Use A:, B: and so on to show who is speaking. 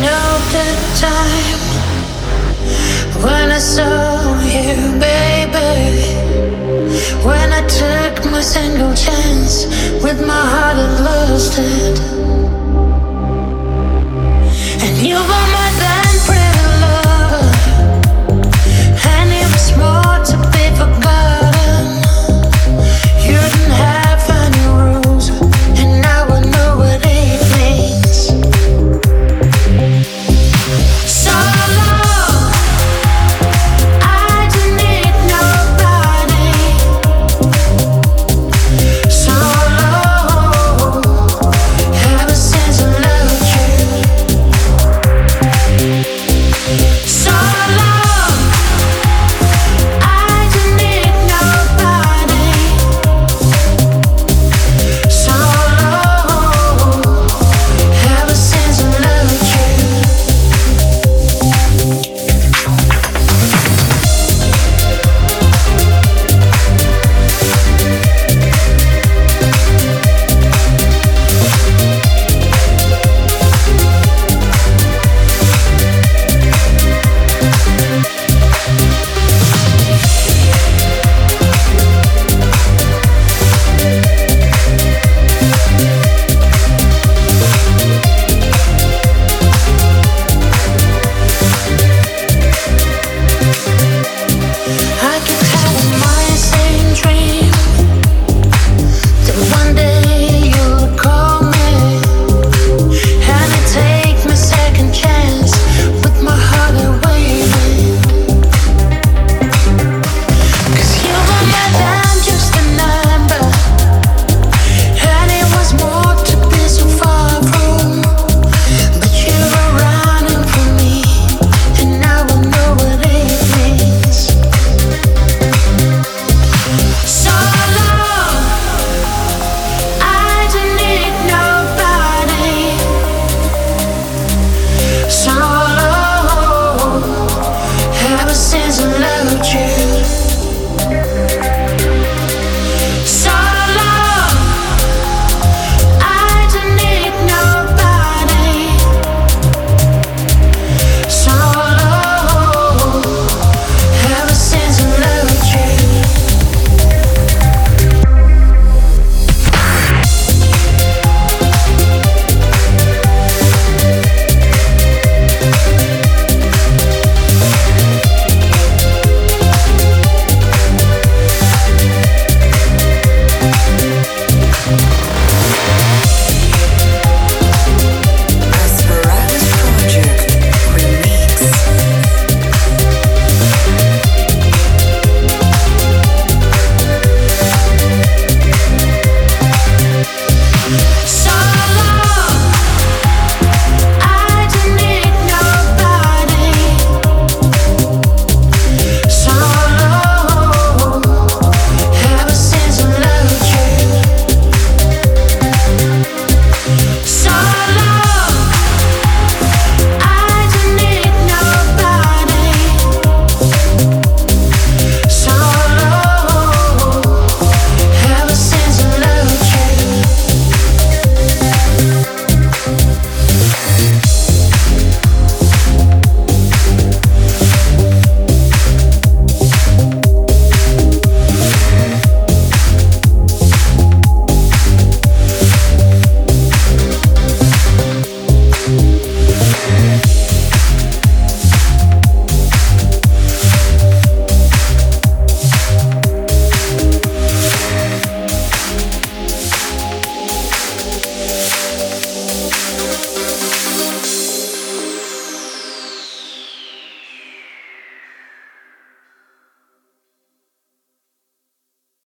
A: know time when I saw you, baby.